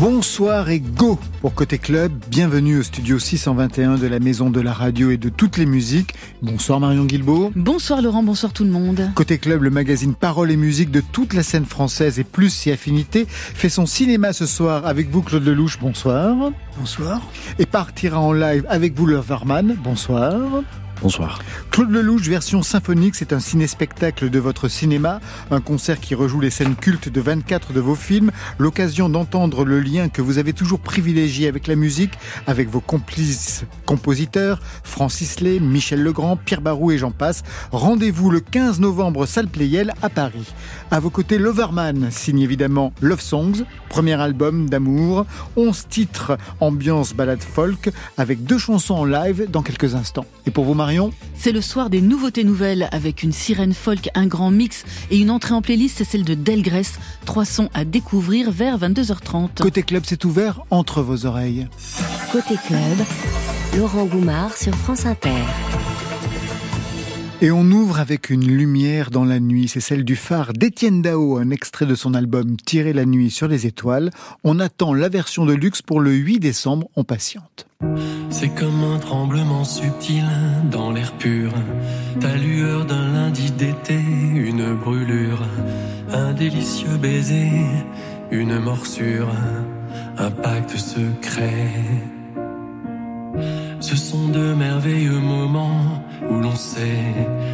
Bonsoir et go pour Côté Club. Bienvenue au studio 621 de la Maison de la Radio et de toutes les musiques. Bonsoir Marion Guilbault. Bonsoir Laurent, bonsoir tout le monde. Côté Club, le magazine Parole et musique de toute la scène française et plus si affinité fait son cinéma ce soir avec vous Claude Lelouch. Bonsoir. Bonsoir. Et partira en live avec vous Loverman. Bonsoir. Bonsoir. Claude Lelouch, version symphonique, c'est un ciné-spectacle de votre cinéma, un concert qui rejoue les scènes cultes de 24 de vos films, l'occasion d'entendre le lien que vous avez toujours privilégié avec la musique, avec vos complices compositeurs, Francis Lay, Michel Legrand, Pierre Barou et j'en passe. Rendez-vous le 15 novembre, salle Playel à Paris. À vos côtés, Loverman, signe évidemment Love Songs, premier album d'amour, 11 titres, ambiance balade folk, avec deux chansons en live dans quelques instants. Et pour vous, c'est le soir des nouveautés nouvelles avec une sirène folk, un grand mix et une entrée en playlist, c'est celle de Delgrès. Trois sons à découvrir vers 22h30. Côté club, c'est ouvert entre vos oreilles. Côté club, Laurent Goumard sur France Inter. Et on ouvre avec une lumière dans la nuit, c'est celle du phare d'Étienne Dao, un extrait de son album Tirer la nuit sur les étoiles. On attend la version de luxe pour le 8 décembre, on patiente. C'est comme un tremblement subtil dans l'air pur, ta lueur d'un lundi d'été, une brûlure, un délicieux baiser, une morsure, un pacte secret. Ce sont de merveilleux moments où l'on sait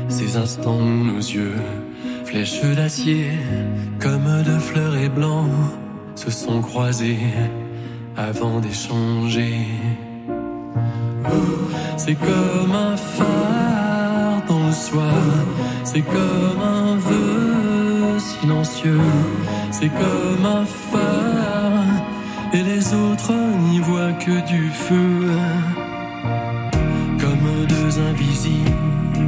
ces instants où nos yeux, flèches d'acier, comme de fleurs et blancs, se sont croisés avant d'échanger. C'est comme un phare dans le soir, c'est comme un vœu silencieux, c'est comme un phare, et les autres n'y voient que du feu. Comme deux invisibles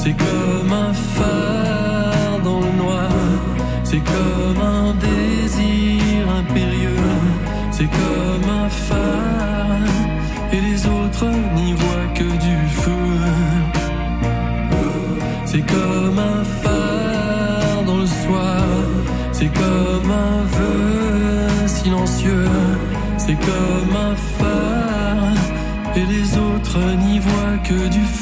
C'est comme un phare dans le noir, c'est comme un désir impérieux, c'est comme un phare. Et les autres n'y voient que du feu. C'est comme un phare dans le soir, c'est comme un vœu silencieux, c'est comme un phare, et les autres n'y voient que du feu.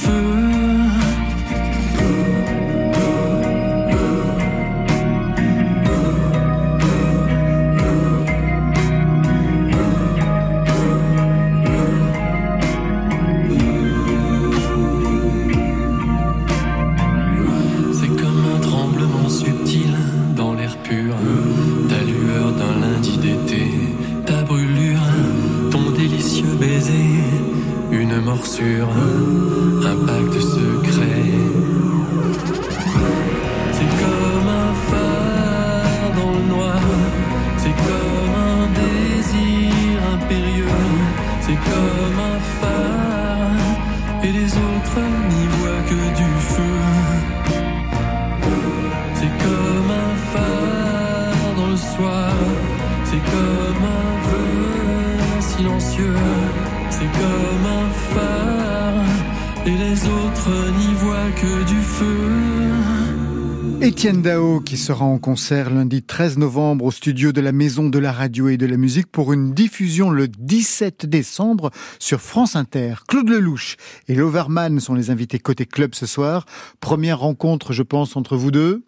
Sera en concert lundi 13 novembre au studio de la Maison de la Radio et de la Musique pour une diffusion le 17 décembre sur France Inter. Claude Lelouch et Loverman sont les invités côté club ce soir. Première rencontre, je pense, entre vous deux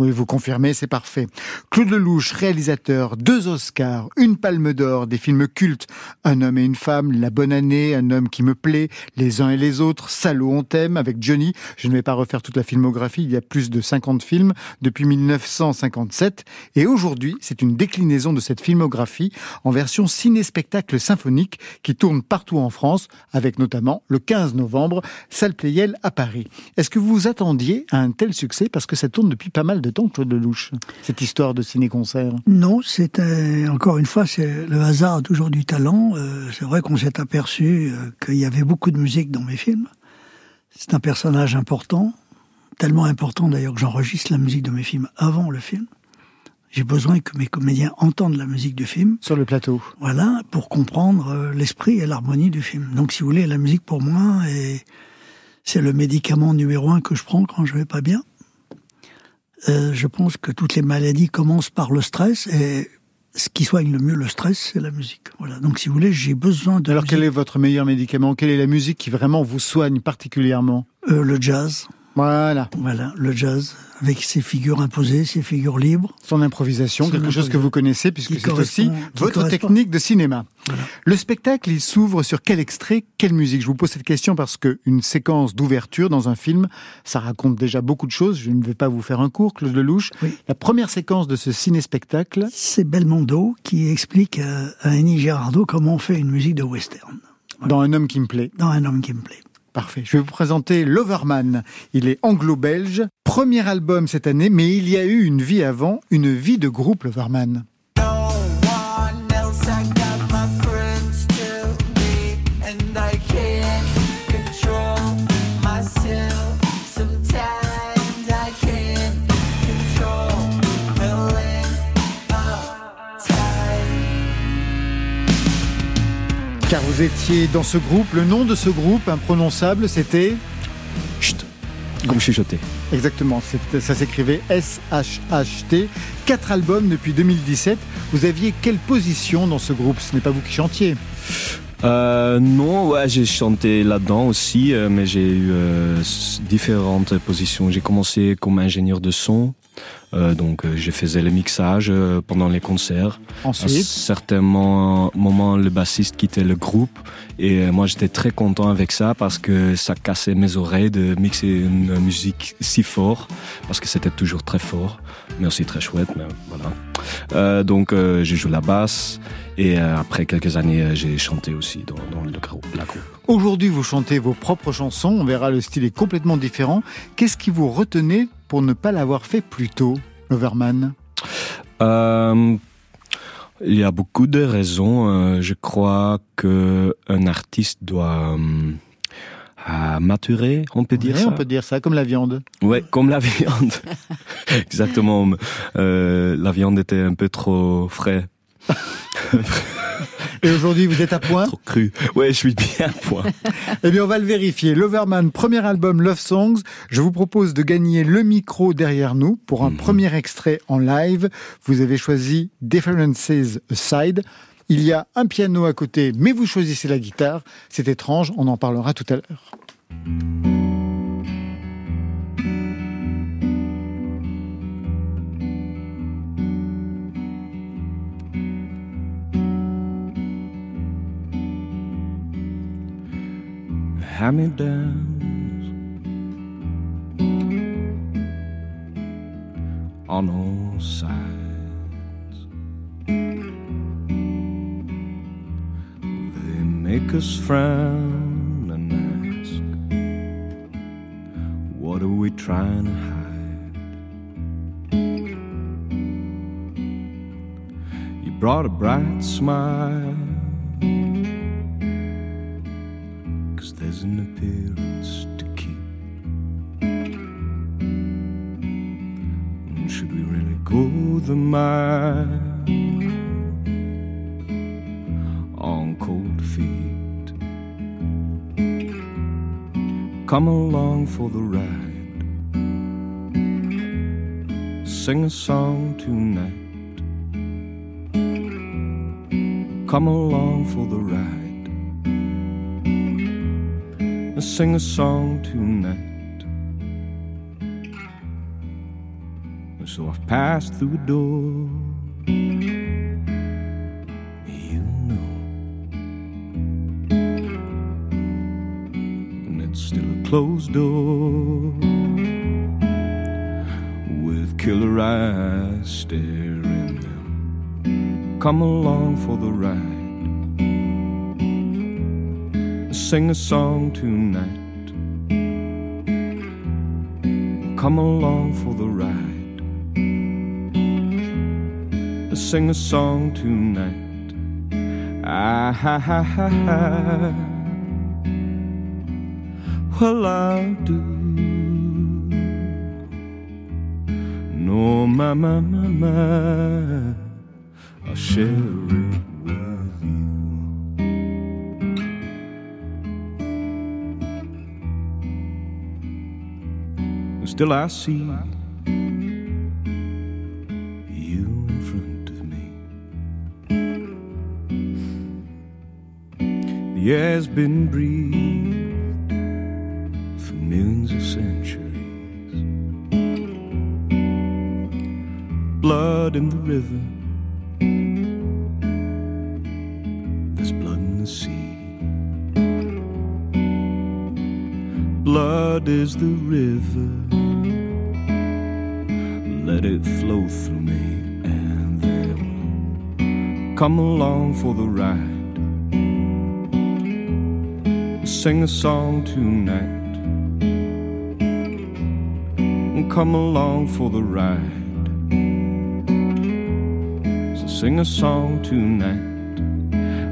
Oui, vous confirmez, c'est parfait. Claude Lelouch, réalisateur, deux Oscars, une palme d'or, des films cultes, Un homme et une femme, La bonne année, Un homme qui me plaît, Les uns et les autres, Salaud on t'aime, avec Johnny. Je ne vais pas refaire toute la filmographie, il y a plus de 50 films depuis 1957. Et aujourd'hui, c'est une déclinaison de cette filmographie en version ciné-spectacle symphonique qui tourne partout en France, avec notamment le 15 novembre, Salle Playel à Paris. Est-ce que vous attendiez à un tel succès? Parce que ça tourne depuis pas mal de temps, Claude Lelouch, cette histoire de ciné-concert? Non, c'était encore une fois, c'est le hasard toujours du talent. Euh, c'est vrai qu'on s'est aperçu euh, qu'il y avait beaucoup de musique dans mes films. C'est un personnage important, tellement important d'ailleurs que j'enregistre la musique de mes films avant le film. J'ai besoin que mes comédiens entendent la musique du film. Sur le plateau. Voilà, pour comprendre euh, l'esprit et l'harmonie du film. Donc, si vous voulez, la musique pour moi, c'est le médicament numéro un que je prends quand je vais pas bien. Euh, je pense que toutes les maladies commencent par le stress et ce qui soigne le mieux le stress, c'est la musique. Voilà. Donc, si vous voulez, j'ai besoin de. Alors, quel est votre meilleur médicament? Quelle est la musique qui vraiment vous soigne particulièrement? Euh, Le jazz. Voilà. Voilà, le jazz, avec ses figures imposées, ses figures libres. Son improvisation, quelque chose que vous connaissez, puisque c'est aussi votre technique de cinéma. Le spectacle, il s'ouvre sur quel extrait, quelle musique? Je vous pose cette question parce que une séquence d'ouverture dans un film, ça raconte déjà beaucoup de choses. Je ne vais pas vous faire un cours, Claude Lelouch. La première séquence de ce ciné-spectacle... C'est Belmondo qui explique à Annie Girardot comment on fait une musique de western. Dans Un homme qui me plaît. Dans Un homme qui me plaît. Parfait. Je vais vous présenter Loverman. Il est anglo-belge. Premier album cette année, mais il y a eu une vie avant, une vie de groupe Loverman. Car vous étiez dans ce groupe. Le nom de ce groupe imprononçable, c'était Chut, comme chuchoter. Exactement, ça s'écrivait S-H-H-T. Quatre albums depuis 2017. Vous aviez quelle position dans ce groupe? Ce n'est pas vous qui chantiez euh, non, ouais, j'ai chanté là-dedans aussi, euh, mais j'ai eu euh, différentes positions. J'ai commencé comme ingénieur de son, euh, donc euh, je faisais le mixage euh, pendant les concerts. Ensuite, à certains moments, le bassiste quittait le groupe et moi j'étais très content avec ça parce que ça cassait mes oreilles de mixer une musique si fort parce que c'était toujours très fort, mais aussi très chouette. Mais voilà. donc j'ai joué la basse. Et après quelques années, j'ai chanté aussi dans, dans le groupe. Aujourd'hui, vous chantez vos propres chansons. On verra, le style est complètement différent. Qu'est-ce qui vous retenait pour ne pas l'avoir fait plus tôt, Overman euh, Il y a beaucoup de raisons. Euh, je crois que un artiste doit euh, maturer, on peut dire ça. On peut dire ça, comme la viande. Ouais, comme la viande. Exactement. la viande était un peu trop frais. Et aujourd'hui, vous êtes à point Trop cru. Ouais, je suis bien à point. eh bien, on va le vérifier. Loverman, premier album Love Songs. Je vous propose de gagner le micro derrière nous pour un mhm. premier extrait en live. Vous avez choisi Differences Aside. Il y a un piano à côté, mais vous choisissez la guitare. C'est étrange, on en parlera tout à l'heure. Hand-me-downs on all sides. They make us frown and ask, What are we trying to hide? You brought a bright smile the mile on cold feet? Come along for the ride. Sing a song tonight. Come along for the ride sing a song tonight. Passed through a door. You know, and it's still a closed door with killer eyes staring them. Come along for the ride. Sing a song tonight come along for the Sing a song tonight. Ah. Well, I'll do. No, my, my, my, my. I'll share it. with you. still I see Air's been breathed for millions of centuries. Blood in the river. There's blood in the sea. Blood is the river let it flow through me, and then come along for the ride. Sing a song tonight, and come along for the ride. So sing a song tonight.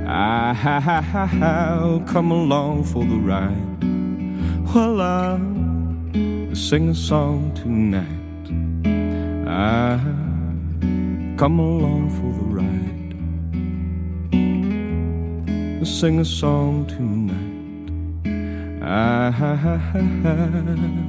Ha, come along for the ride. Well, I'll sing a song tonight. I'll come along for the ride. Sing a song tonight. I, mm-hmm.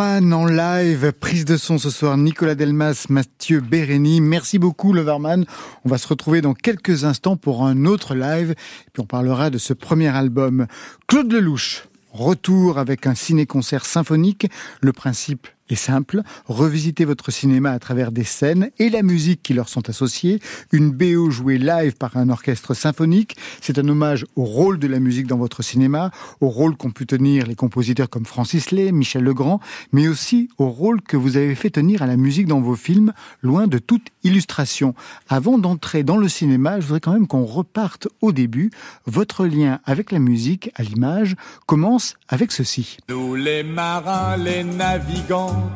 En live, prise de son ce soir, Nicolas Delmas, Mathieu Bérény. Merci beaucoup Leverman. On va se retrouver dans quelques instants pour un autre live, et puis on parlera de ce premier album. Claude Lelouch, retour avec un ciné-concert symphonique. Le principe simple, revisiter votre cinéma à travers des scènes et la musique qui leur sont associées, une BO jouée live par un orchestre symphonique, c'est un hommage au rôle de la musique dans votre cinéma, au rôle qu'ont pu tenir les compositeurs comme Francis Lay, Michel Legrand, mais aussi au rôle que vous avez fait tenir à la musique dans vos films, loin de toute illustration. Avant d'entrer dans le cinéma, je voudrais quand même qu'on reparte au début. Votre lien avec la musique, à l'image, commence avec ceci.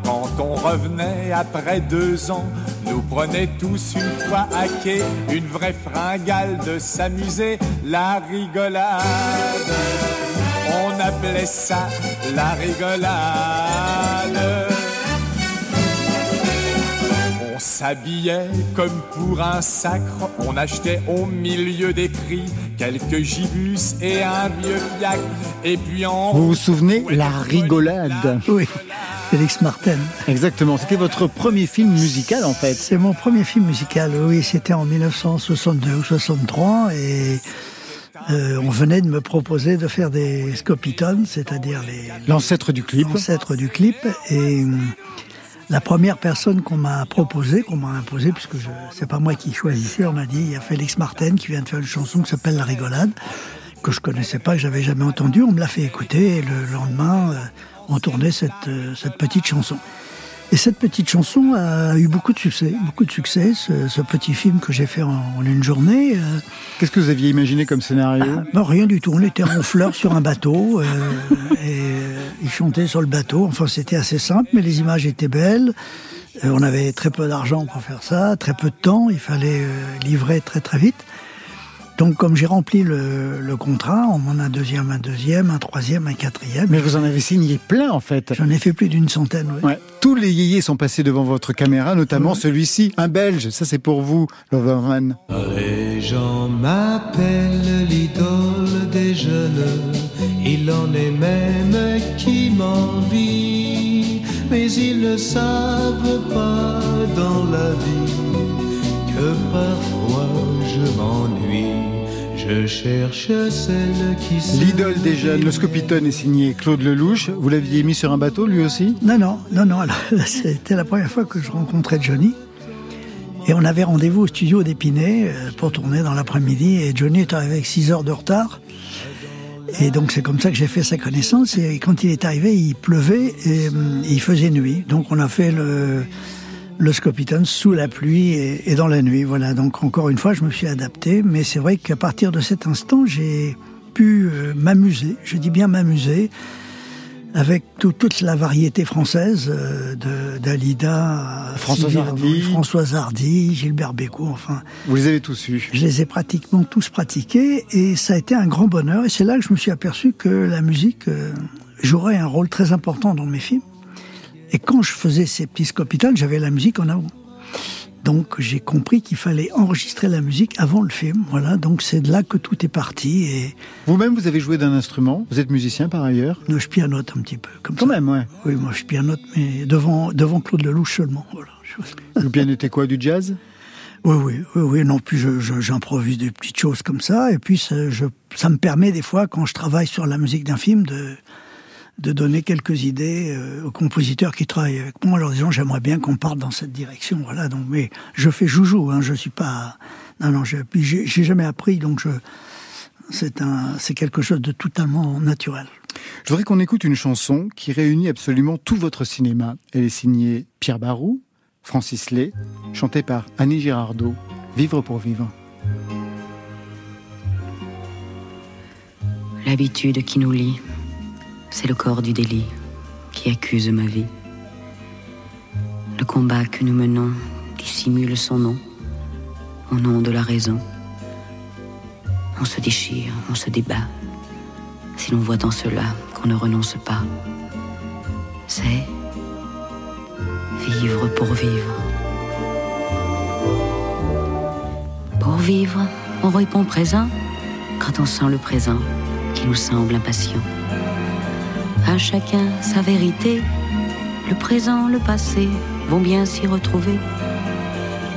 Quand on revenait après deux ans, nous prenait tous une fois à quai, une vraie fringale de s'amuser, la rigolade. On appelait ça la rigolade. On s'habillait comme pour un sacre, on achetait au milieu des cris quelques gibus et un vieux fiacre, et puis en... Vous vous souvenez, la rigolade Oui. Félix Martin. Exactement, c'était votre premier film musical en fait. C'est mon premier film musical, oui, c'était en 1962 ou 63 et euh, on venait de me proposer de faire des scopitones, c'est-à-dire les... L'ancêtre du clip. L'ancêtre du clip et... La première personne qu'on m'a proposé, qu'on m'a imposé, puisque je, c'est pas moi qui choisissais, on m'a dit il y a Félix Martin qui vient de faire une chanson qui s'appelle La Rigolade, que je connaissais pas, que j'avais jamais entendu. On me l'a fait écouter et le lendemain, euh, on tournait cette, euh, cette petite chanson. Et cette petite chanson a eu beaucoup de succès, beaucoup de succès. Ce, petit film que j'ai fait en, une journée. Euh, Qu'est-ce que vous aviez imaginé comme scénario? Ah, ben, Rien du tout. On était ronfleurs sur un bateau euh, et ils chantaient sur le bateau. Enfin, c'était assez simple, mais les images étaient belles. on avait très peu d'argent pour faire ça, très peu de temps. Il fallait livrer très très vite. Donc, comme j'ai rempli le, le contrat, on m'en a un deuxième, un deuxième, un troisième, un quatrième. Mais vous en avez signé plein, en fait. J'en ai fait plus d'une centaine, oui. Ouais. Tous les yéyés sont passés devant votre caméra, notamment Ouais. celui-ci, un Belge. Ça, c'est pour vous, Loverman. Les gens m'appellent l'idole des jeunes, il en est même qui m'envie, mais ils ne savent pas dans la vie que parfois je m'ennuie. Je cherche celle qui L'idole des jeunes, le Scopiton est signé Claude Lelouch. Vous l'aviez mis sur un bateau, lui aussi Non, non, non, non. C'était la première fois que je rencontrais Johnny. Et on avait rendez-vous au studio d'Épinay euh, pour tourner dans l'après-midi. Et Johnny est arrivé avec 6 heures de retard. Et donc c'est comme ça que j'ai fait sa connaissance. Et quand il est arrivé, il pleuvait et hum, il faisait nuit. Donc on a fait le, le Scopiton sous la pluie et, et dans la nuit. Voilà. Donc encore une fois, je me suis adapté. Mais c'est vrai qu'à partir de cet instant, j'ai pu euh, m'amuser. Je dis bien m'amuser avec tout- toute la variété française euh, de d'Alida, Françoise Hardy. Françoise Hardy, Gilbert Bécaud, enfin, Vous les avez tous eus. je les ai pratiquement tous pratiqués et ça a été un grand bonheur. Et c'est là que je me suis aperçu que la musique euh, jouerait un rôle très important dans mes films. Et quand je faisais ces petits scopitals, j'avais la musique en avant. Donc j'ai compris qu'il fallait enregistrer la musique avant le film. Voilà, donc c'est de là que tout est parti et Vous-même, vous avez joué d'un instrument. Vous êtes musicien par ailleurs. euh, je pianote un petit peu comme Quand ça. même, ouais. Oui, moi je pianote, mais devant, devant Claude Lelouch seulement. Voilà. Je- Vous pianotez quoi Du jazz? Oui, oui, oui, oui. Non, puis je- je- j'improvise des petites choses comme ça, et puis ça, je, ça me permet des fois, quand je travaille sur la musique d'un film, de de donner quelques idées euh, aux compositeurs qui travaillent avec moi, en leur disant j'aimerais bien qu'on parte dans cette direction. Voilà. Donc, mais je fais joujou. Hein, je suis pas. Non, non. j'ai j'ai jamais appris, donc je. C'est un, c'est quelque chose de totalement naturel. Je voudrais qu'on écoute une chanson qui réunit absolument tout votre cinéma. Elle est signée Pierre Barou, Francis Lay, chantée par Annie Girardot. Vivre pour vivre. L'habitude qui nous lie, c'est le corps du délit qui accuse ma vie. Le combat que nous menons dissimule son nom, au nom de la raison. On se déchire, on se débat. Si l'on voit dans cela qu'on ne renonce pas, c'est vivre pour vivre. Pour vivre, on répond présent quand on sent le présent qui nous semble impatient. À chacun sa vérité, le présent, le passé vont bien s'y retrouver.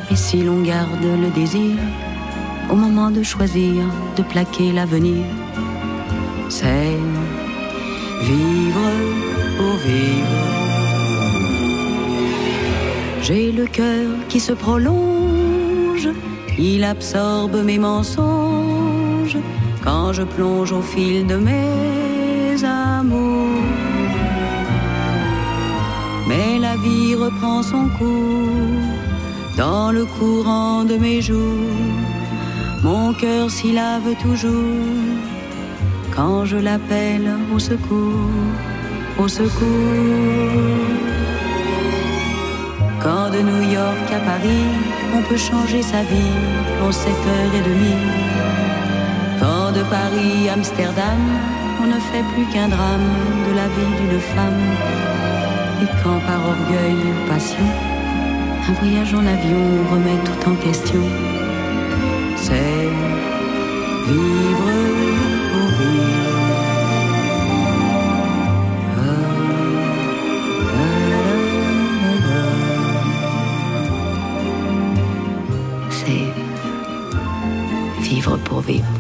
Et si l'on garde le désir, au moment de choisir, de plaquer l'avenir, c'est vivre pour vivre. J'ai le cœur qui se prolonge, il absorbe mes mensonges quand je plonge au fil de mes vie reprend son cours dans le courant de mes jours. Mon cœur s'y lave toujours quand je l'appelle au secours, au secours. Quand de New York à Paris, on peut changer sa vie en sept heures et demie. Quand de Paris à Amsterdam, on ne fait plus qu'un drame de la vie d'une femme. Et quand par orgueil ou passion, un voyage en avion remet tout en question, c'est vivre pour vivre. C'est vivre pour vivre.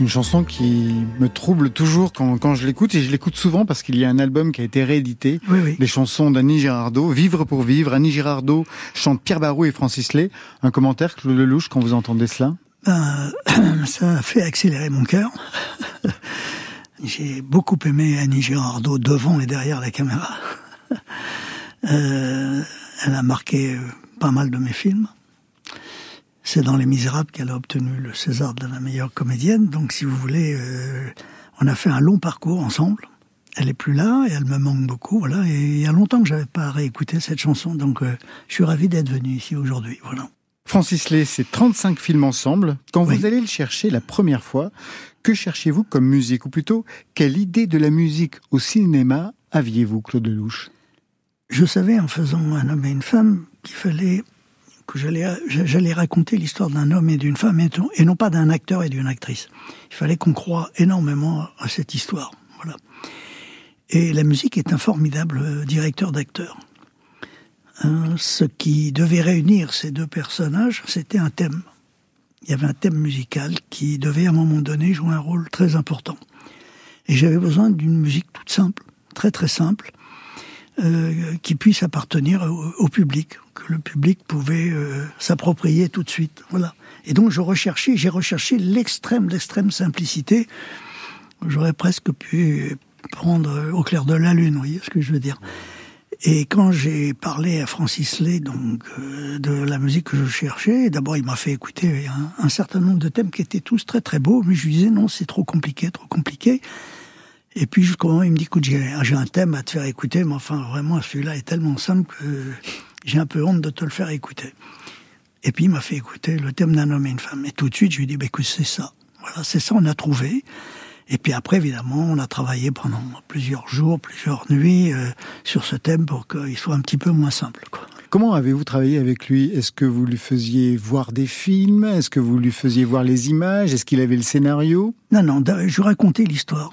C'est une chanson qui me trouble toujours quand, quand je l'écoute et je l'écoute souvent parce qu'il y a un album qui a été réédité. Oui, oui. Les chansons d'Annie Girardot, Vivre pour vivre. Annie Girardot chante Pierre Barou et Francis Lay. Un commentaire, Claude Lelouch, quand vous entendez cela? Ben, ça a fait accélérer mon cœur. J'ai beaucoup aimé Annie Girardot devant et derrière la caméra. Euh, elle a marqué pas mal de mes films. C'est dans Les Misérables qu'elle a obtenu le César de la meilleure comédienne. Donc, si vous voulez, euh, on a fait un long parcours ensemble. Elle est plus là et elle me manque beaucoup. Voilà. Et il y a longtemps que j'avais pas réécouté cette chanson. Donc, euh, je suis ravi d'être venu ici aujourd'hui. Voilà. Francis Lay, c'est 35 films ensemble. Quand vous allez le chercher la première fois, que cherchiez-vous comme musique? Ou plutôt, quelle idée de la musique au cinéma aviez-vous, Claude Lelouch? Je savais en faisant Un homme et une femme qu'il fallait que j'allais raconter l'histoire d'un homme et d'une femme et non pas d'un acteur et d'une actrice. Il fallait qu'on croie énormément à cette histoire. Voilà. Et la musique est un formidable euh, directeur d'acteurs. Hein, ce qui devait réunir ces deux personnages, c'était un thème. Il y avait un thème musical qui devait à un moment donné jouer un rôle très important. Et j'avais besoin d'une musique toute simple, très très simple, euh, qui puisse appartenir au, public, que le public pouvait euh, s'approprier tout de suite. Voilà. Et donc je recherchais, j'ai recherché l'extrême, l'extrême simplicité. J'aurais presque pu prendre au clair de la lune, vous voyez ce que je veux dire. Et quand j'ai parlé à Francis Lay donc euh, de la musique que je cherchais, d'abord il m'a fait écouter un, certain nombre de thèmes qui étaient tous très très beaux, mais je lui disais non c'est trop compliqué, trop compliqué. Et puis jusqu'au moment il me dit écoute j'ai un thème à te faire écouter, mais enfin vraiment celui-là est tellement simple que j'ai un peu honte de te le faire écouter. Et puis il m'a fait écouter le thème d'un homme et une femme. Et tout de suite je lui ai dit bah, écoute c'est ça, voilà c'est ça on a trouvé. Et puis après, évidemment, on a travaillé pendant plusieurs jours, plusieurs nuits euh, sur ce thème pour qu'il soit un petit peu moins simple. Comment avez-vous travaillé avec lui? Est-ce que vous lui faisiez voir des films? Est-ce que vous lui faisiez voir les images? Est-ce qu'il avait le scénario? Non, non, je racontais l'histoire.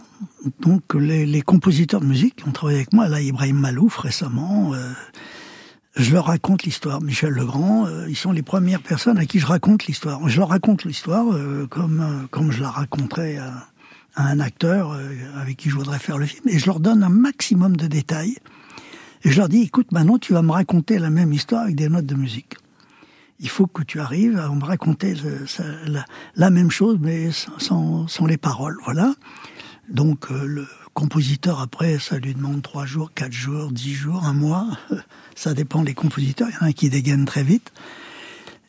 Donc les, compositeurs de musique qui ont travaillé avec moi, là Ibrahim Malouf récemment, euh, je leur raconte l'histoire. Michel Legrand, euh, ils sont les premières personnes à qui je raconte l'histoire. Je leur raconte l'histoire comme, comme je la raconterais à à un acteur euh, avec qui je voudrais faire le film, et je leur donne un maximum de détails. Et je leur dis, écoute, maintenant tu vas me raconter la même histoire avec des notes de musique. Il faut que tu arrives à me raconter la, même chose, mais sans, sans, les paroles. Voilà. Donc euh, le compositeur, après, ça lui demande trois jours, quatre jours, dix jours, un mois. Ça dépend des compositeurs. Il y en a qui dégainent très vite.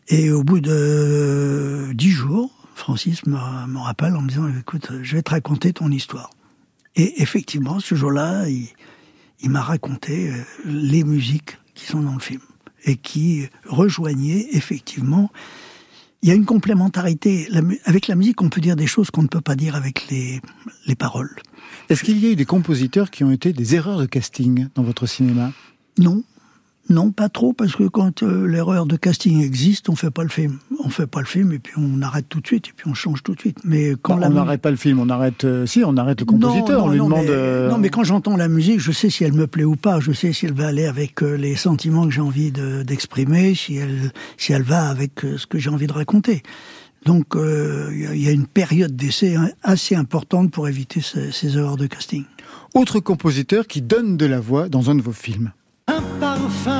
Et au bout de dix jours, Francis me, rappelle en me disant écoute, je vais te raconter ton histoire. Et effectivement, ce jour-là, il, m'a raconté euh, les musiques qui sont dans le film et qui rejoignaient effectivement. Il y a une complémentarité. avec la musique, on peut dire des choses qu'on ne peut pas dire avec les, les paroles. Est-ce qu'il y a eu des compositeurs qui ont été des erreurs de casting dans votre cinéma? Non, non, pas trop, parce que quand euh, l'erreur de casting existe, on fait pas le film. On fait pas le film et puis on arrête tout de suite et puis on change tout de suite. Mais quand on n'arrête pas le film, on arrête. Euh, si, on arrête le compositeur. on lui demande. Mais, euh, Non, mais quand j'entends la musique, je sais si elle me plaît ou pas. Je sais si elle va aller avec les sentiments que j'ai envie d'exprimer, si elle si elle va avec ce que j'ai envie de raconter. Donc il y a une période d'essai assez importante pour éviter ces, ces erreurs de casting. Autre compositeur qui donne de la voix dans un de vos films un parfum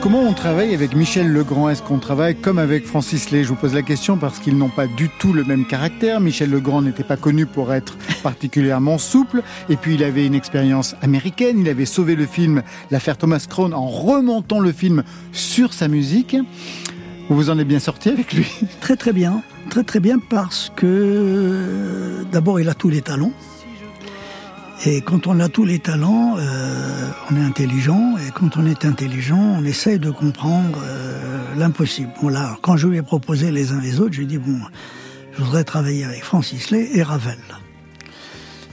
Comment on travaille avec Michel Legrand? Est-ce qu'on travaille comme avec Francis Lay? Je vous pose la question parce qu'ils n'ont pas du tout le même caractère. Michel Legrand n'était pas connu pour être particulièrement souple. Et puis il avait une expérience américaine. Il avait sauvé le film L'affaire Thomas Crown en remontant le film sur sa musique. Vous vous en êtes bien sorti avec lui? Très très bien. Très très bien parce que euh, d'abord il a tous les talents. Et quand on a tous les talents, euh, on est intelligent. Et quand on est intelligent, on essaye de comprendre euh, l'impossible. Voilà. quand je lui ai proposé les uns les autres, j'ai dit bon, je voudrais travailler avec Francis Lay et Ravel.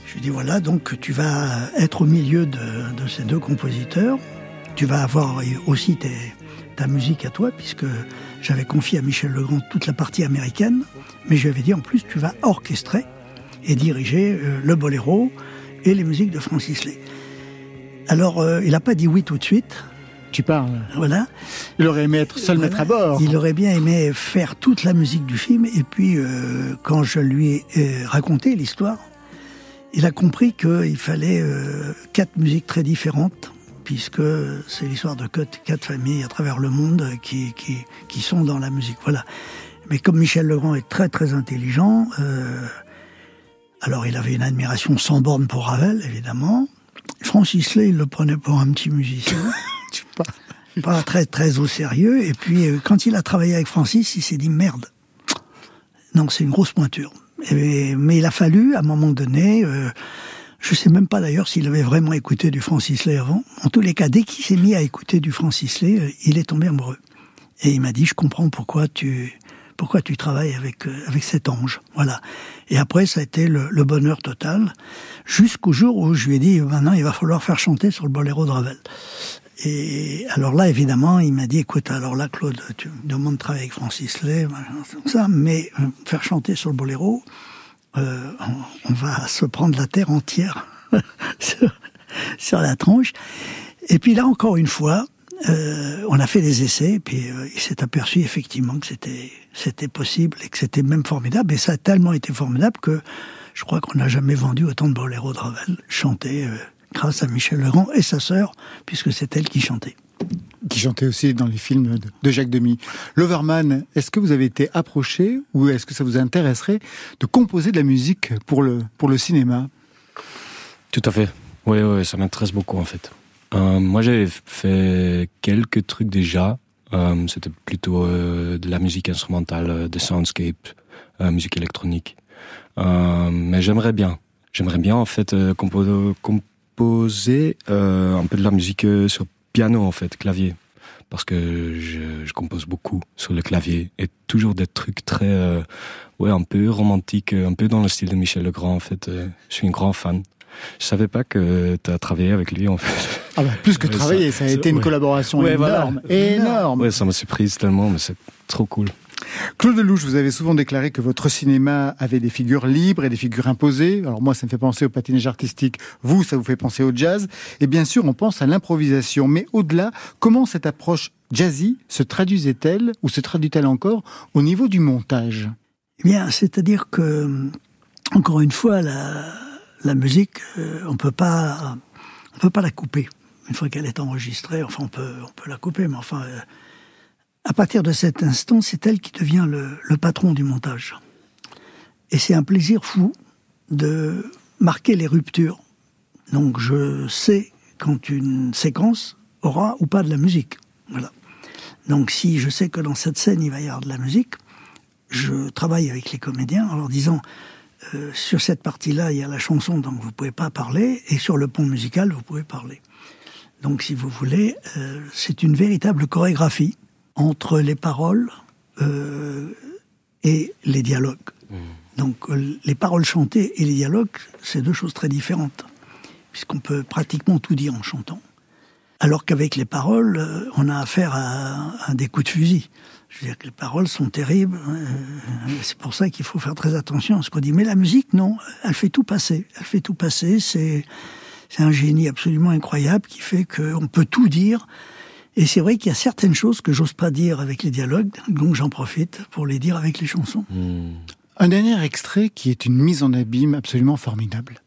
Je lui ai dit voilà, donc tu vas être au milieu de, de ces deux compositeurs. Tu vas avoir aussi ta musique à toi, puisque j'avais confié à Michel Legrand toute la partie américaine. Mais je lui avais dit en plus, tu vas orchestrer et diriger euh, le boléro, et les musiques de Francis Lay. Alors, euh, il n'a pas dit oui tout de suite. Tu parles. Voilà. Il aurait aimé être seul maître à bord. Il aurait bien aimé faire toute la musique du film. Et puis, euh, quand je lui ai euh, raconté l'histoire, il a compris qu'il fallait euh, quatre musiques très différentes, puisque c'est l'histoire de quatre, familles à travers le monde qui, qui, qui, sont dans la musique. Voilà. Mais comme Michel Legrand est très très intelligent, euh, alors il avait une admiration sans borne pour Ravel, évidemment. Francis Lay, il le prenait pour un petit musicien. pas, pas très très au sérieux. Et puis euh, quand il a travaillé avec Francis, il s'est dit merde. Non, c'est une grosse pointure mais il a fallu, à un moment donné, euh, je sais même pas d'ailleurs s'il avait vraiment écouté du Francis Lay avant. En tous les cas, dès qu'il s'est mis à écouter du Francis Lay, euh, il est tombé amoureux. Et il m'a dit, je comprends pourquoi tu, pourquoi tu travailles avec, euh, avec cet ange. Voilà. Et après, ça a été le, bonheur total, jusqu'au jour où je lui ai dit, maintenant, il va falloir faire chanter sur le boléro de Ravel. Et alors là, évidemment, il m'a dit, écoute, alors là, Claude, tu me demandes de travailler avec Francis Lay, ça, mais euh, faire chanter sur le boléro, euh, on, va se prendre la terre entière sur, la tronche. Et puis là, encore une fois, euh, on a fait des essais, et puis il s'est aperçu effectivement que c'était c'était possible et que c'était même formidable. Et ça a tellement été formidable que je crois qu'on n'a jamais vendu autant de boléros de Ravel chantés grâce à Michel Legrand et sa sœur, puisque c'est elle qui chantait. Qui chantait aussi dans les films de Jacques Demy. Loverman, est-ce que vous avez été approché ou est-ce que ça vous intéresserait de composer de la musique pour le, pour le cinéma? Tout à fait. Oui, oui, ça m'intéresse beaucoup en fait. Euh, moi, j'avais fait quelques trucs déjà. Euh, c'était plutôt euh, de la musique instrumentale, de soundscape, musique électronique. mais j'aimerais bien. J'aimerais bien en fait composer, composer euh, un peu de la musique euh, sur piano en fait, clavier, parce que je, je compose beaucoup sur le clavier et toujours des trucs très, euh, ouais, un peu romantiques, un peu dans le style de Michel Legrand en fait. je suis un grand fan. Je savais pas que tu as travaillé avec lui en fait. Ah bah, plus que travailler, ça, a été une collaboration énorme, énorme. Ouais, ça m'a surprise tellement, mais c'est trop cool. Claude Lelouch, vous avez souvent déclaré que votre cinéma avait des figures libres et des figures imposées. Alors moi, ça me fait penser au patinage artistique. Vous, ça vous fait penser au jazz. Et bien sûr, on pense à l'improvisation. Mais au-delà, comment cette approche jazzy se traduisait-elle ou se traduit-elle encore au niveau du montage? Eh bien, c'est-à-dire que, encore une fois, la, musique, euh, on peut pas, on peut pas la couper une fois qu'elle est enregistrée. Enfin, on peut, on peut la couper, mais enfin. Euh, à partir de cet instant, c'est elle qui devient le, patron du montage. Et c'est un plaisir fou de marquer les ruptures. Donc je sais quand une séquence aura ou pas de la musique. Voilà. Donc si je sais que dans cette scène il va y avoir de la musique, je travaille avec les comédiens en leur disant euh, sur cette partie-là il y a la chanson donc vous pouvez pas parler et sur le pont musical vous pouvez parler. Donc si vous voulez, euh, c'est une véritable chorégraphie entre les paroles euh, et les dialogues. Mmh. Donc les paroles chantées et les dialogues, c'est deux choses très différentes, puisqu'on peut pratiquement tout dire en chantant. Alors qu'avec les paroles, euh, on a affaire à, des coups de fusil. Je veux dire que les paroles sont terribles. c'est pour ça qu'il faut faire très attention à ce qu'on dit. Mais la musique, non, elle fait tout passer. Elle fait tout passer. C'est c'est un génie absolument incroyable qui fait qu'on peut tout dire et c'est vrai qu'il y a certaines choses que j'ose pas dire avec les dialogues, donc j'en profite pour les dire avec les chansons. Un dernier extrait qui est une mise en abîme absolument formidable.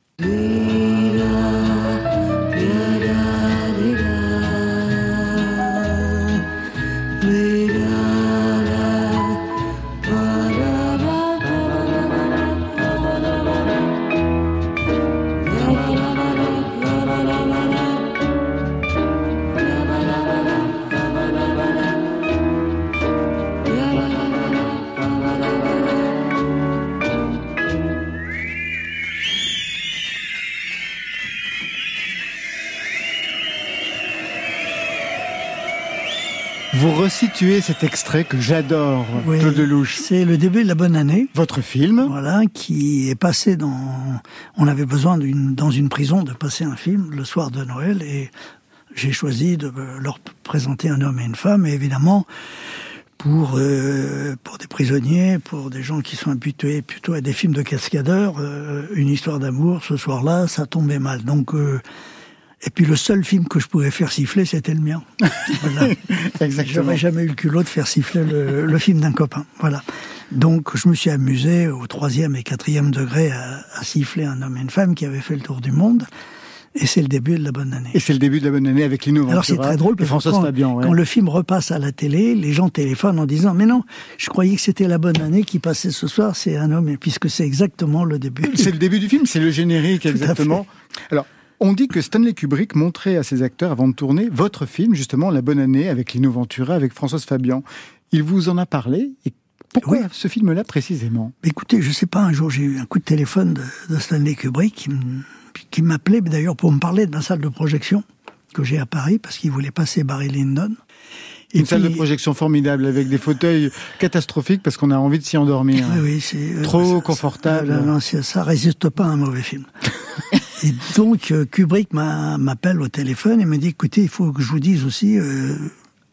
Resituez cet extrait que j'adore, Claude Lelouch. C'est le début de la bonne année. Votre film. Voilà, qui est passé dans. On avait besoin d'une dans une prison de passer un film le soir de Noël et j'ai choisi de leur présenter un homme et une femme. Et évidemment, pour euh, pour des prisonniers, pour des gens qui sont habitués plutôt à des films de cascadeurs, euh, une histoire d'amour ce soir-là, ça tombait mal. Donc euh, et puis le seul film que je pouvais faire siffler, c'était le mien. Voilà. Exactement. J'aurais jamais eu le culot de faire siffler le, film d'un copain. Voilà. Donc je me suis amusé au troisième et quatrième degré à, a sifflé un homme et une femme qui avaient fait le tour du monde. Et c'est le début de la bonne année. Et c'est le début de la bonne année avec Lino Alors c'est très drôle parce que quand, Fabian, quand, le film repasse à la télé, les gens téléphonent en disant mais non, je croyais que c'était la bonne année qui passait ce soir, c'est un homme, puisque c'est exactement le début. C'est le début du film, c'est le générique exactement. Alors on dit que Stanley Kubrick montrait à ses acteurs avant de tourner votre film, justement La Bonne Année, avec Lino Ventura, avec Françoise Fabian. Il vous en a parlé et pourquoi ce film-là précisément? Écoutez, je sais pas, un jour j'ai eu un coup de téléphone de, Stanley Kubrick qui m'appelait d'ailleurs pour me parler de ma salle de projection que j'ai à Paris parce qu'il voulait passer Barry Lyndon. Et une salle de projection formidable avec des fauteuils catastrophiques parce qu'on a envie de s'y endormir. Oui, oui, c'est euh, trop confortable. Ça, non, ça résiste pas à un mauvais film. et donc euh, Kubrick m'appelle au téléphone et me dit écoutez, il faut que je vous dise aussi euh,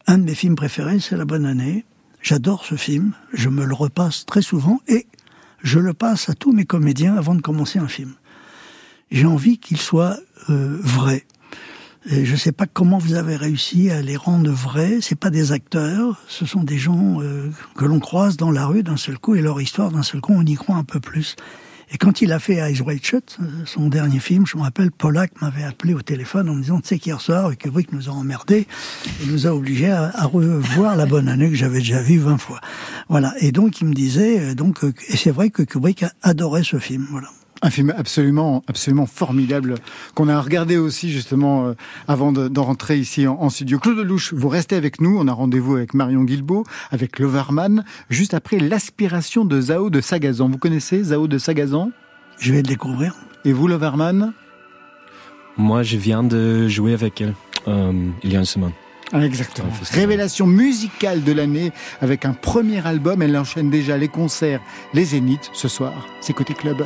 un de mes films préférés, c'est La Bonne Année. J'adore ce film, je me le repasse très souvent et je le passe à tous mes comédiens avant de commencer un film. J'ai envie qu'il soit vrai. Et je ne sais pas comment vous avez réussi à les rendre vrais. C'est pas des acteurs, ce sont des gens euh, que l'on croise dans la rue d'un seul coup et leur histoire d'un seul coup on y croit un peu plus. Et quand il a fait Eyes Wide Shut, euh, son dernier film, je me rappelle, Pollack m'avait appelé au téléphone en me disant, tu sais, hier soir, Kubrick nous a emmerdés et nous a obligés à, revoir La Bonne Année que j'avais déjà vue 20 fois. Voilà. Et donc, il me disait, euh, donc, et c'est vrai que Kubrick adorait ce film. Voilà. Un film absolument, absolument formidable qu'on a regardé aussi justement euh, avant d'en rentrer ici en, studio. Claude Lelouch, vous restez avec nous. On a rendez-vous avec Marion Guilbeault, avec Loverman, juste après l'aspiration de Zao de Sagazan. Vous connaissez Zao de Sagazan? Je vais le découvrir. Et vous, Loverman Moi, je viens de jouer avec elle euh, il y a une semaine. Ah, exactement. Révélation musicale de l'année avec un premier album. Elle enchaîne déjà les concerts, les zéniths ce soir. C'est côté club.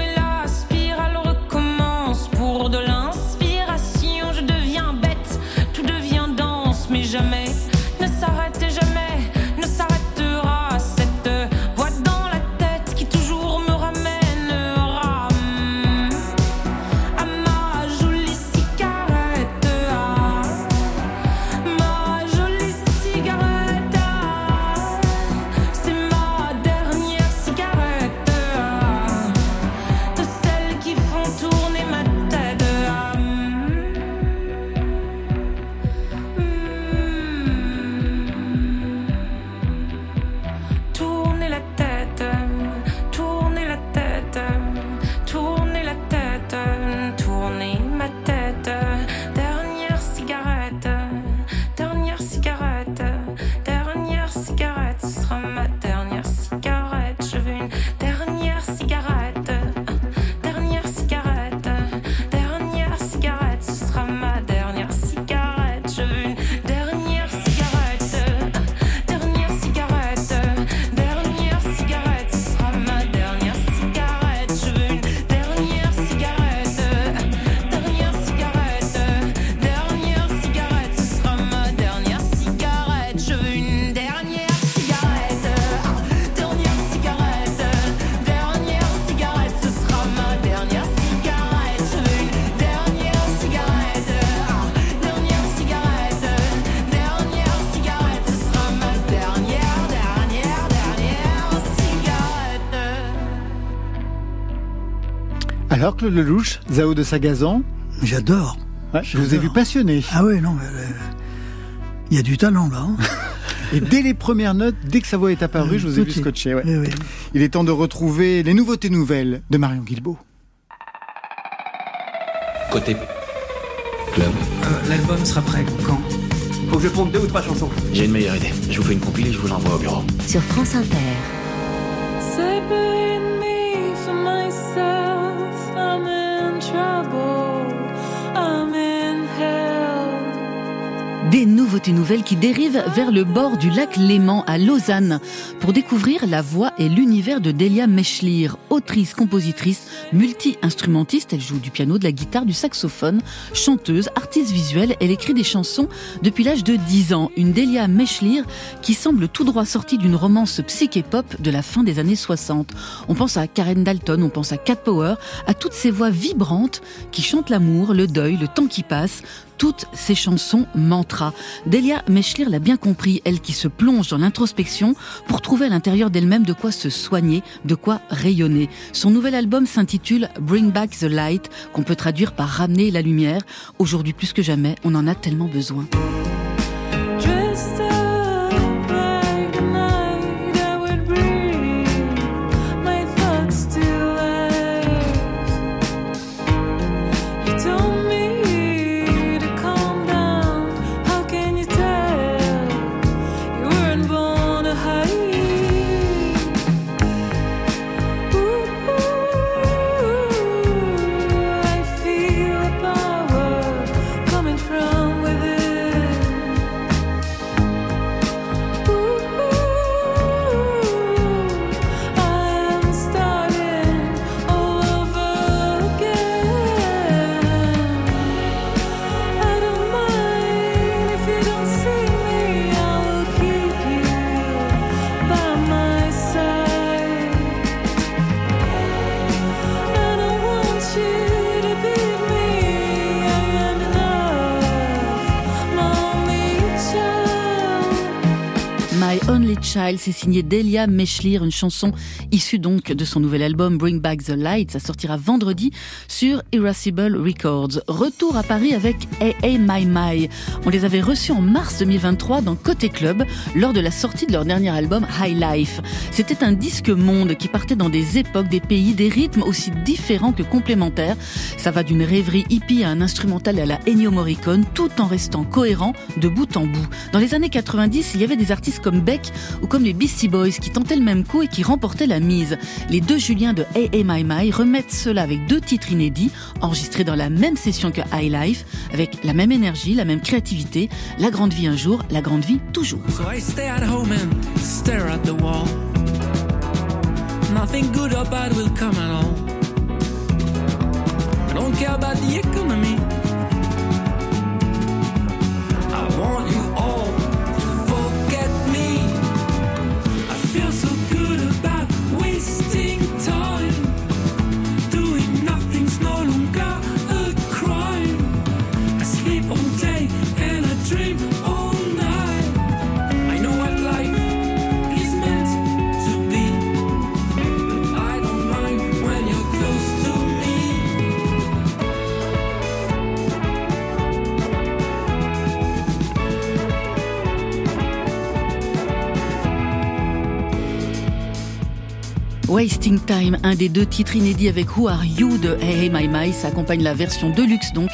Alors, Claude Lelouch, Zao de Sagazan J'adore. je vous ai vu passionné. Ah oui, non, mais euh, il y a du talent là. Hein. Et dès les premières notes, dès que sa voix est apparue, je vous ai vu scotché. Il est temps de retrouver les nouveautés nouvelles de Marion Guilbeault. Côté club. Euh, l'album sera prêt quand? Faut que je pompe deux ou trois chansons. J'ai une meilleure idée. Je vous fais une compile et je vous l'envoie au bureau. Sur France Inter. Des nouveautés nouvelles qui dérivent vers le bord du lac Léman à Lausanne. Pour découvrir la voix et l'univers de Delia Mechlir, autrice, compositrice, multi-instrumentiste. Elle joue du piano, de la guitare, du saxophone, chanteuse, artiste visuelle. Elle écrit des chansons depuis l'âge de 10 ans. Une Delia Mechlir qui semble tout droit sortie d'une romance psyché-pop de la fin des années 60. On pense à Karen Dalton, on pense à Cat Power, à toutes ces voix vibrantes qui chantent l'amour, le deuil, le temps qui passe, toutes ces chansons mantra. Delia Mechlir l'a bien compris, elle qui se plonge dans l'introspection pour trouver à l'intérieur d'elle-même de quoi se soigner, de quoi rayonner. Son nouvel album s'intitule Bring Back the Light, qu'on peut traduire par ramener la lumière. Aujourd'hui plus que jamais, on en a tellement besoin. Child, c'est signé Delia Mechlir, une chanson issue donc de son nouvel album Bring Back the Light. Ça sortira vendredi sur Irascible Records. Retour à Paris avec AA My My. On les avait reçus en mars 2023 dans Côté Club lors de la sortie de leur dernier album High Life. C'était un disque monde qui partait dans des époques, des pays, des rythmes aussi différents que complémentaires. Ça va d'une rêverie hippie à un instrumental à la Ennio Morricone tout en restant cohérent de bout en bout. Dans les années 90, il y avait des artistes comme Beck ou comme les Beastie Boys qui tentaient le même coup et qui remportaient la mise. Les deux Juliens de Hey Hey My remettent cela avec deux titres inédits enregistrés dans la même session que High Life avec la même énergie, la même créativité, la grande vie un jour, la grande vie toujours. So I stay at home and stare at the wall. Nothing good or bad will come at all. I don't care about the economy. Wasting Time, un des deux titres inédits avec Who Are You de Hey Hey My My, ça accompagne la version deluxe donc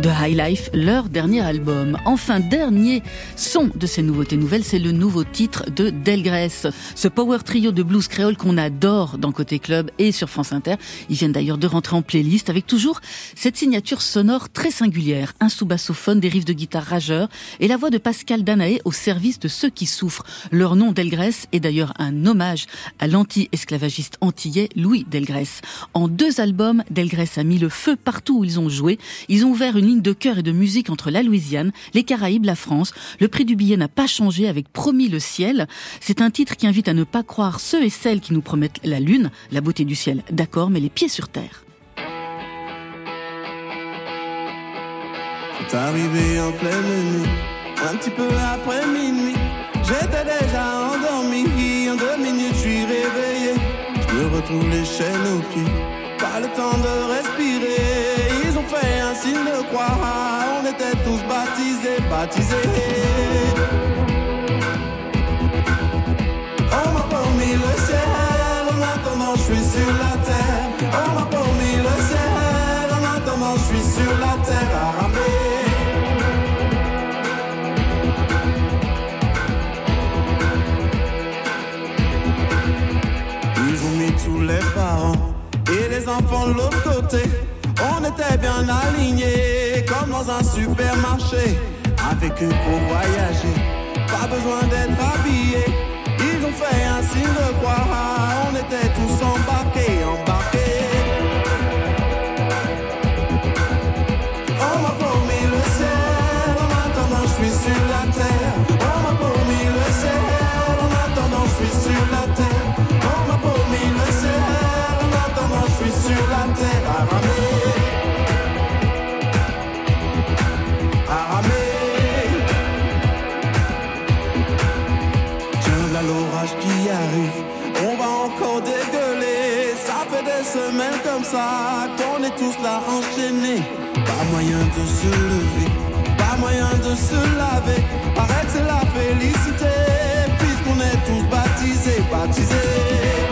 de High Life, leur dernier album. Enfin, dernier son de ces nouveautés nouvelles, c'est le nouveau titre de Delgrès. Ce power trio de blues créole qu'on adore dans Côté Club et sur France Inter. Ils viennent d'ailleurs de rentrer en playlist avec toujours cette signature sonore très singulière. Un sous-bassophone, des riffs de guitare rageurs et la voix de Pascal Danaé au service de ceux qui souffrent. Leur nom Delgrès est d'ailleurs un hommage à l'anti-esclavagiste antillais Louis Delgrès. En deux albums, Delgrès a mis le feu partout où ils ont joué. Ils ont ouvert une ligne de cœur et de musique entre la Louisiane, les Caraïbes, la France. Le prix du billet n'a pas changé avec Promis le ciel. C'est un titre qui invite à ne pas croire ceux et celles qui nous promettent la lune, la beauté du ciel, d'accord, mais les pieds sur terre. Retrouve les chaînes aux pas le temps de respirer. Ils ont fait un signe de croix, on était tous baptisés, baptisés. Les parents et les enfants de l'autre côté. On était bien alignés comme dans un supermarché. avec eux pour voyager. Pas besoin d'être habillé. Ils ont fait un signe de croix. On était tous embarqués, embarqués. Comme ça qu'on est tous là enchaînés. Pas moyen de se lever, pas moyen de se laver. Arrête, la félicité, puisqu'on est tous baptisés, baptisés.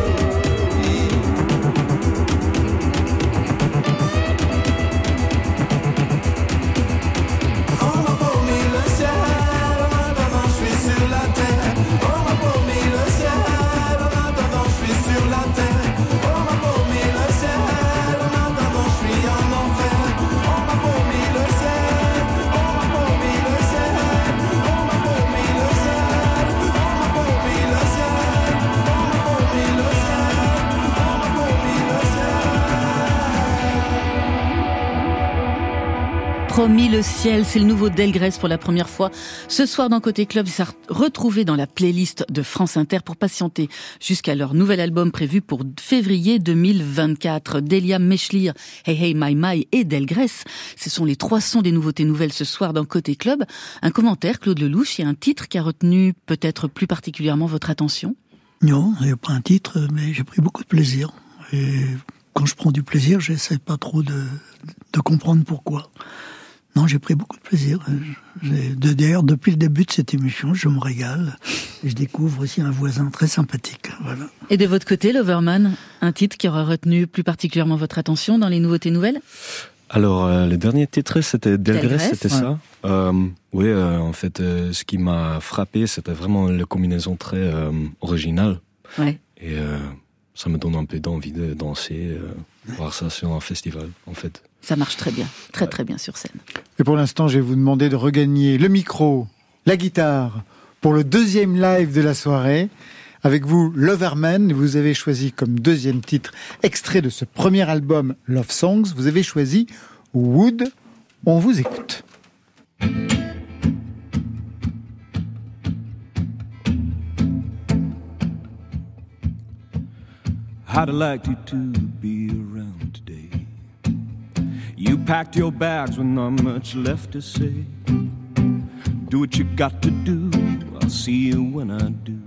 Promis le ciel, c'est le nouveau Delgrès pour la première fois. Ce soir dans Côté Club, s'est retrouvé dans la playlist de France Inter pour patienter jusqu'à leur nouvel album prévu pour février 2024. Delia Mechlir, Hey Hey My My et Delgrès, ce sont les trois sons des nouveautés nouvelles ce soir dans Côté Club. Un commentaire, Claude Lelouch, et un titre qui a retenu peut-être plus particulièrement votre attention? Non, il n'y a pas un titre, mais j'ai pris beaucoup de plaisir. Et quand je prends du plaisir, j'essaie pas trop de comprendre pourquoi. Non, j'ai pris beaucoup de plaisir. D'ailleurs, depuis le début de cette émission, je me régale. Et je découvre aussi un voisin très sympathique. Voilà. Et de votre côté, Loverman, un titre qui aura retenu plus particulièrement votre attention dans les nouveautés nouvelles? Alors, euh, le dernier titre, c'était Delgrès, c'était ouais. ça euh, Oui, euh, en fait, euh, ce qui m'a frappé, c'était vraiment la combinaison très euh, originale. Ouais. Et euh, ça me donne un peu d'envie de danser, euh, voir ça sur un festival, en fait. Ça marche très bien, très très bien sur scène. Et pour l'instant, je vais vous demander de regagner le micro, la guitare, pour le deuxième live de la soirée. Avec vous, Loverman, vous avez choisi comme deuxième titre, extrait de ce premier album Love Songs, vous avez choisi Wood. On vous écoute. I'd like you to be. You packed your bags with not much left to say. Do what you got to do, I'll see you when I do.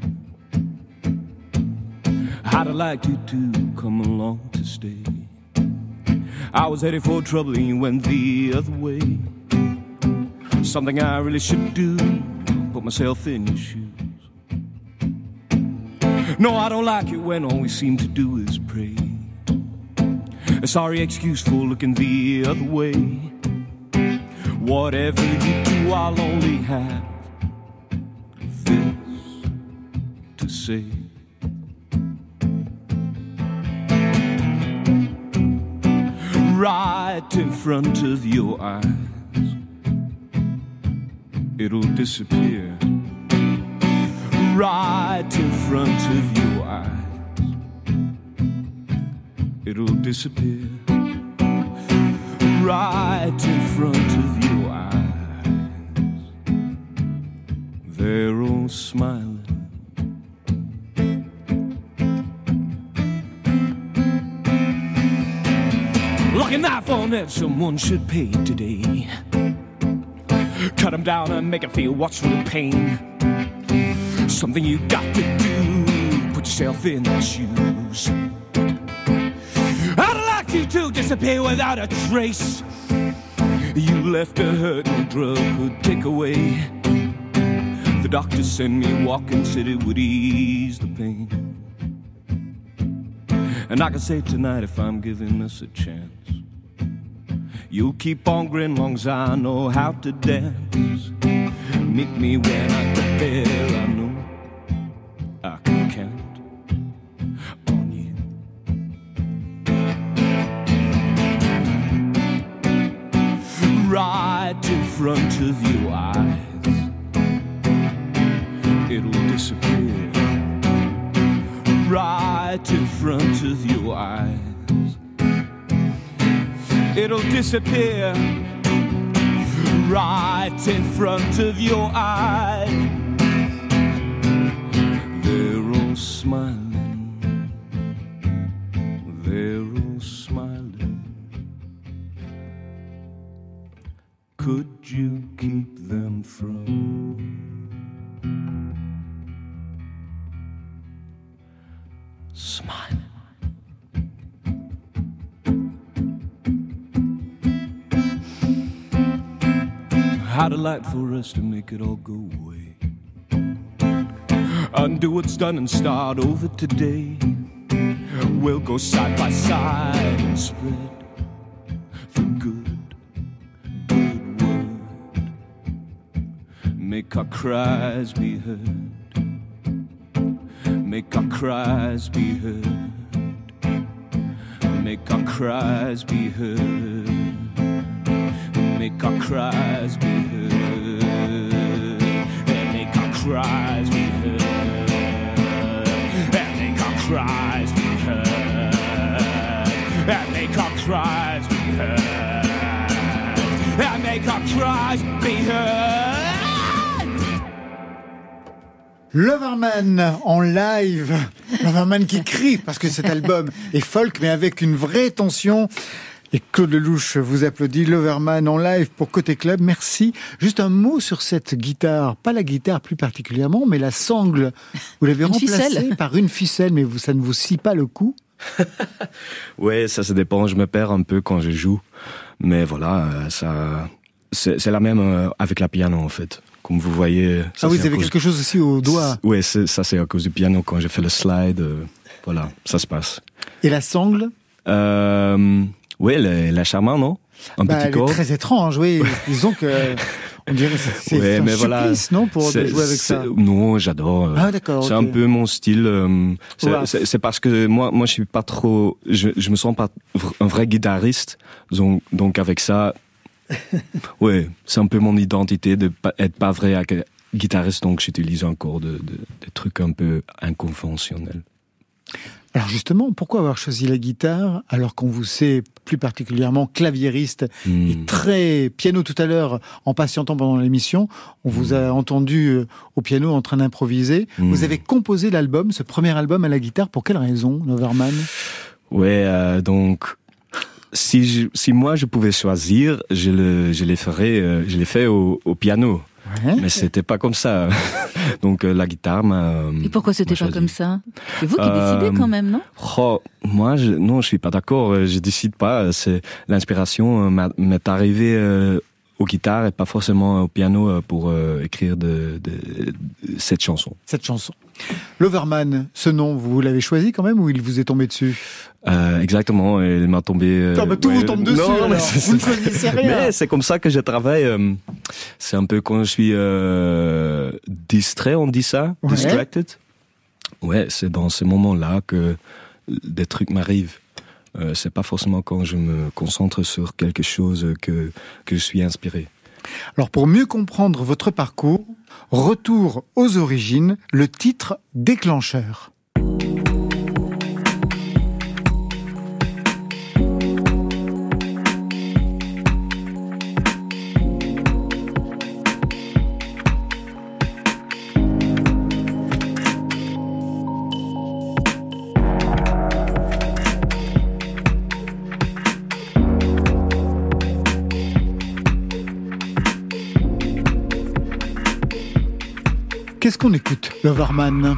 I'd like you to come along to stay. I was headed for trouble and you went the other way. Something I really should do, put myself in your shoes. No, I don't like it when all we seem to do is pray. A sorry excuse for looking the other way. Whatever you do, I'll only have this to say. Right in front of your eyes, it'll disappear right in front of your eyes. It'll disappear right in front of your eyes. They're all smiling. Like a knife on that someone should pay today. Cut them down and make it feel what's real pain. Something you got to do. Put yourself in their shoes. To disappear without a trace. You left a hurt no drug could take away. The doctor sent me walking, said it would ease the pain. And I can say tonight if I'm giving us a chance. You'll keep on grinning long as I know how to dance. Meet me when I there, I know front of your eyes, it'll disappear. Right in front of your eyes, it'll disappear. Right in front of your eyes, they're all smiling. They're all Could you keep them from smiling? How to light for us to make it all go away. Undo what's done and start over today. We'll go side by side and spread Make our cries be heard. Make our cries be heard. Make our cries be heard. Make our cries be heard. And make our cries be heard. And make our cries be heard. And make our cries be heard. And make our cries be heard. Loverman en live. Loverman qui crie parce que cet album est folk mais avec une vraie tension. Et Claude Lelouch vous applaudit. Loverman en live pour Côté Club. Merci. Juste un mot sur cette guitare. Pas la guitare plus particulièrement, mais la sangle. Vous l'avez remplacée ficelle. par une ficelle, mais ça ne vous scie pas le cou? Ouais, ça, ça dépend. Je me perds un peu quand je joue. Mais voilà, euh, ça, c'est c'est la même euh, avec la piano, en fait. Comme vous voyez. ça, ah oui, vous avez quelque chose aussi au doigt. C'est- ça, c'est à cause du piano. Quand j'ai fait le slide, euh, voilà, ça se passe. Et la sangle Euh, ouais, la, la charmante, non? Un bah, petit Elle corps. est très étrange, oui. Disons que. On dirait c'est Ouais, un supplice, voilà. non, pour jouer avec ça. Non, j'adore. euh, Ah, d'accord, C'est un peu mon style. euh, c'est- parce que moi, moi, je suis pas trop. Je, je me sens pas un vrai guitariste. Donc, donc avec ça, ouais, c'est un peu mon identité de pas, être pas vrai gu- guitariste. Donc, j'utilise encore de, de- des trucs un peu inconventionnels. Alors justement, pourquoi avoir choisi la guitare alors qu'on vous sait plus particulièrement claviériste Hmm. et très piano tout à l'heure en patientant pendant l'émission On vous a entendu euh, au piano en train d'improviser. Hmm. Vous avez composé l'album, ce premier album à la guitare. Pour quelle raison, Noverman? Ouais, euh, donc si je, si moi je pouvais choisir, je le je les ferais, euh, je l'ai fait au, au piano. Ouais. Mais c'était pas comme ça. donc euh, la guitare m'a. Et pourquoi c'était pas comme ça? C'est vous qui Euh, décidez quand même, non? Oh, moi, je, non, je suis pas d'accord. Je décide pas. C'est l'inspiration m'est arrivée euh, aux guitares et pas forcément au piano euh, pour euh, écrire de, de- de cette chanson. Cette chanson. Loverman, ce nom, vous l'avez choisi quand même ou il vous est tombé dessus? Euh, exactement. Il m'a tombé. euh, tout vous tombe dessus, Non, mais Vous ne. Mais c'est comme ça que je travaille. C'est un peu quand je suis distrait, on dit ça, Ouais. distracted. Ouais, c'est dans ces moments-là que des trucs m'arrivent. Euh, c'est pas forcément quand je me concentre sur quelque chose que que je suis inspiré. Alors pour mieux comprendre votre parcours, retour aux origines, le titre déclencheur. Qu'on écoute, Loverman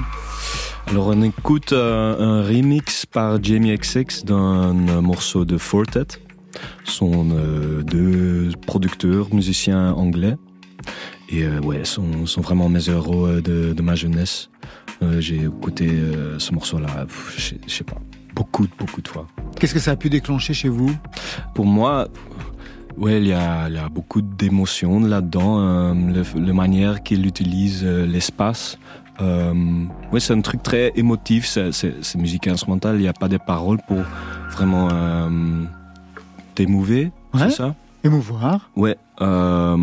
Alors on écoute euh, un remix par Jamie XX d'un morceau de Fortet. sont euh, deux producteurs, musiciens anglais. Et euh, ouais, sont, sont vraiment mes héros euh, de, de ma jeunesse. Euh, J'ai écouté euh, ce morceau-là, je sais pas, beaucoup, beaucoup de fois. Qu'est-ce que ça a pu déclencher chez vous? Pour moi, ouais, il y a, il y a beaucoup d'émotions là-dedans. Euh, le, la manière qu'il utilise euh, l'espace. Euh, ouais, c'est un truc très émotif. C'est, musique instrumentale. Il n'y a pas de paroles pour vraiment euh, t'émouver. Ouais. C'est ça? Émouvoir. Ouais. Euh,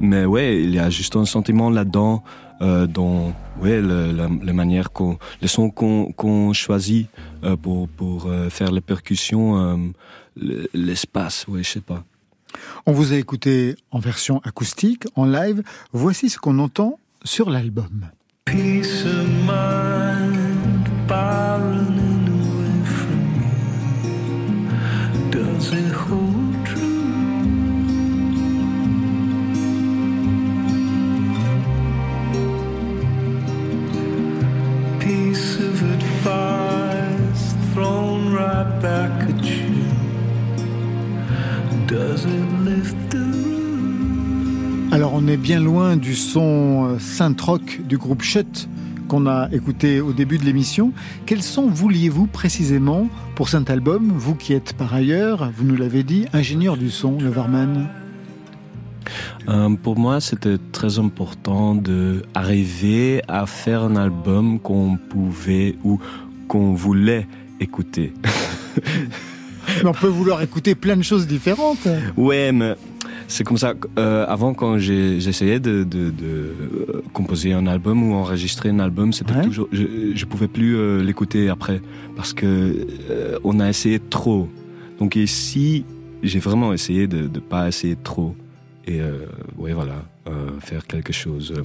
mais ouais, il y a juste un sentiment là-dedans. Euh, dans ouais, le- la, la manière qu'on, les sons qu'on, qu'on choisit euh, pour, pour faire les percussions, euh, le- l'espace, ouais, je sais pas. On vous a écouté en version acoustique, en live. Voici ce qu'on entend sur l'album. On est bien loin du son euh, synth-rock du groupe Shut qu'on a écouté au début de l'émission. Quel son vouliez-vous précisément pour cet album Vous qui êtes par ailleurs, vous nous l'avez dit, ingénieur du son, le Varman. Euh, pour moi, c'était très important de arriver à faire un album qu'on pouvait ou qu'on voulait écouter. Mais on peut vouloir écouter plein de choses différentes. Ouais, mais c'est comme ça. Euh, avant, quand j'essayais de, de, de, euh, composer un album ou enregistrer un album, c'était Ouais. toujours. Je, je pouvais plus euh, l'écouter après parce que euh, on a essayé trop. Donc ici, j'ai vraiment essayé de ne pas essayer trop et euh, ouais, voilà, euh, faire quelque chose euh,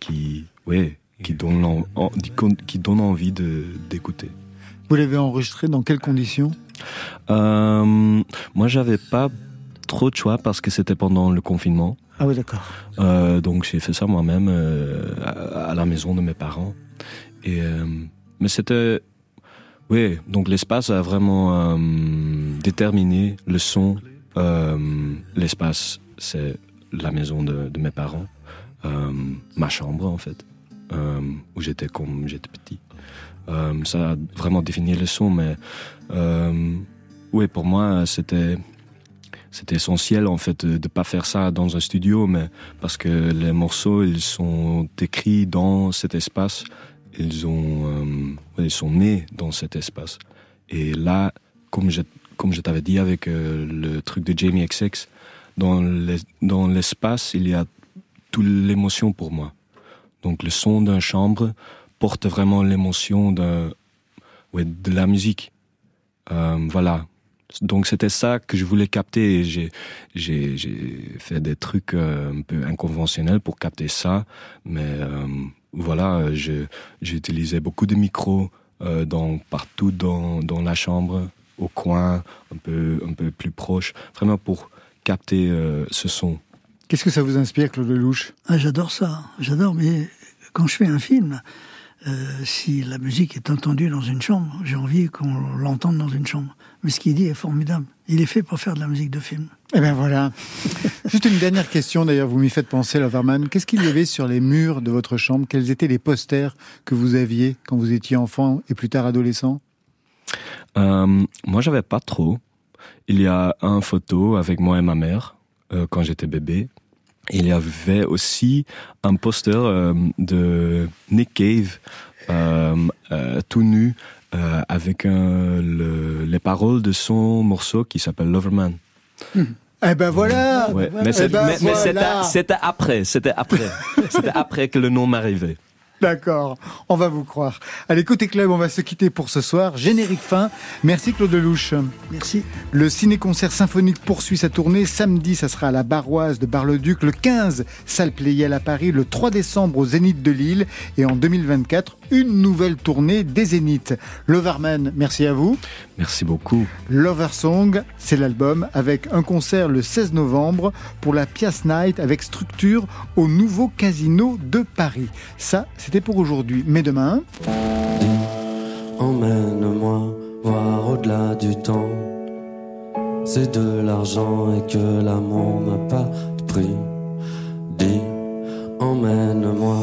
qui, ouais, qui donne, en- en- qui donne envie de d'écouter. Vous l'avez enregistré dans quelles conditions? Euh, moi, j'avais pas trop de choix parce que c'était pendant le confinement. Ah oui, d'accord. Euh, donc j'ai fait ça moi-même euh, à, à la maison de mes parents. Et euh, mais c'était, oui. Donc l'espace a vraiment déterminé le son. L'espace, c'est la maison de, de mes parents, ma chambre en fait, où j'étais comme j'étais petit. Euh, ça a vraiment défini le son, mais euh, oui, pour moi, c'était c'était essentiel en fait de ne pas faire ça dans un studio, mais parce que les morceaux ils sont écrits dans cet espace, ils ont euh, ils sont nés dans cet espace. Et là, comme je comme je t'avais dit avec le truc de Jamie XX, dans l'es- dans l'espace il y a toute l'émotion pour moi. Donc le son d'un chambre porte vraiment l'émotion ouais, de la musique. Euh, voilà. Donc c'était ça que je voulais capter j'ai j'ai j'ai fait des trucs euh, un peu inconventionnels pour capter ça, mais euh, voilà, j'ai utilisé beaucoup de micros euh, dans partout dans dans la chambre, au coin, un peu un peu plus proche, vraiment pour capter euh, ce son. Qu'est-ce que ça vous inspire, Claude Lelouch? Ah, j'adore ça, j'adore, mais quand je fais un film, euh, si la musique est entendue dans une chambre, j'ai envie qu'on l'entende dans une chambre. Mais ce qu'il dit est formidable. Il est fait pour faire de la musique de film. Eh bien voilà. Juste une dernière question, d'ailleurs, vous m'y faites penser, Loverman. Qu'est-ce qu'il y avait sur les murs de votre chambre? Quels étaient les posters que vous aviez quand vous étiez enfant et plus tard adolescent? Euh, moi, j'avais pas trop. Il y a un photo avec moi et ma mère euh, quand j'étais bébé. Il y avait aussi un poster euh, de Nick Cave euh, euh, tout nu avec un- le- les paroles de son morceau qui s'appelle Loverman. Eh ben voilà Ouais, Eh mais c'est- ben mais- mais voilà. c'était- c'était après, c'était après, c'était après que le nom m'arrivait. D'accord, on va vous croire. Allez, côté club, on va se quitter pour ce soir. Générique fin. Merci Claude Lelouch. Merci. Le ciné-concert symphonique poursuit sa tournée. Samedi, ça sera à la Barroise de Bar-le-Duc. Le 15, salle Pléiel à Paris. Le 3 décembre au Zénith de Lille. Et en 2024, une nouvelle tournée des Zéniths. Loverman, merci à vous. Merci beaucoup. Lover Song, c'est l'album, avec un concert le 16 novembre pour la Piaz Night avec structure au nouveau casino de Paris. Ça, c'était pour aujourd'hui. Mais demain... Emmène-moi voir au-delà du temps. C'est de l'argent et que l'amour n'a pas de prix. Dis, emmène-moi.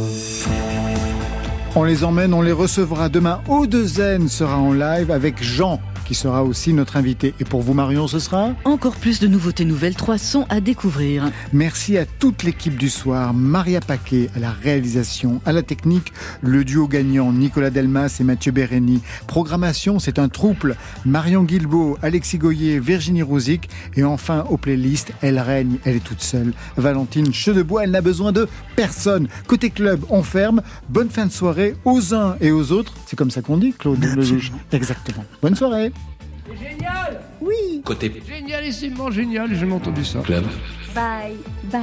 On les emmène, on les recevra demain. Zen sera en live avec Jean qui sera aussi notre invité. Et pour vous, Marion, ce sera Encore plus de nouveautés nouvelles, trois sons à découvrir. Merci à toute l'équipe du soir, Maria Paquet à la réalisation, à la technique, le duo gagnant Nicolas Delmas et Mathieu Bérény. Programmation, c'est un trouble, Marion Guilbeault, Alexis Goyer, Virginie Rouzic et enfin aux playlists, elle règne, elle est toute seule. Valentine Chedebois, elle n'a besoin de personne. Côté club, on ferme. Bonne fin de soirée aux uns et aux autres. C'est comme ça qu'on dit, Claude Lelouch. Exactement. Bonne soirée. Génial Oui Côté Génialissimement génial, j'ai jamais entendu ça. Club. Bye, bye.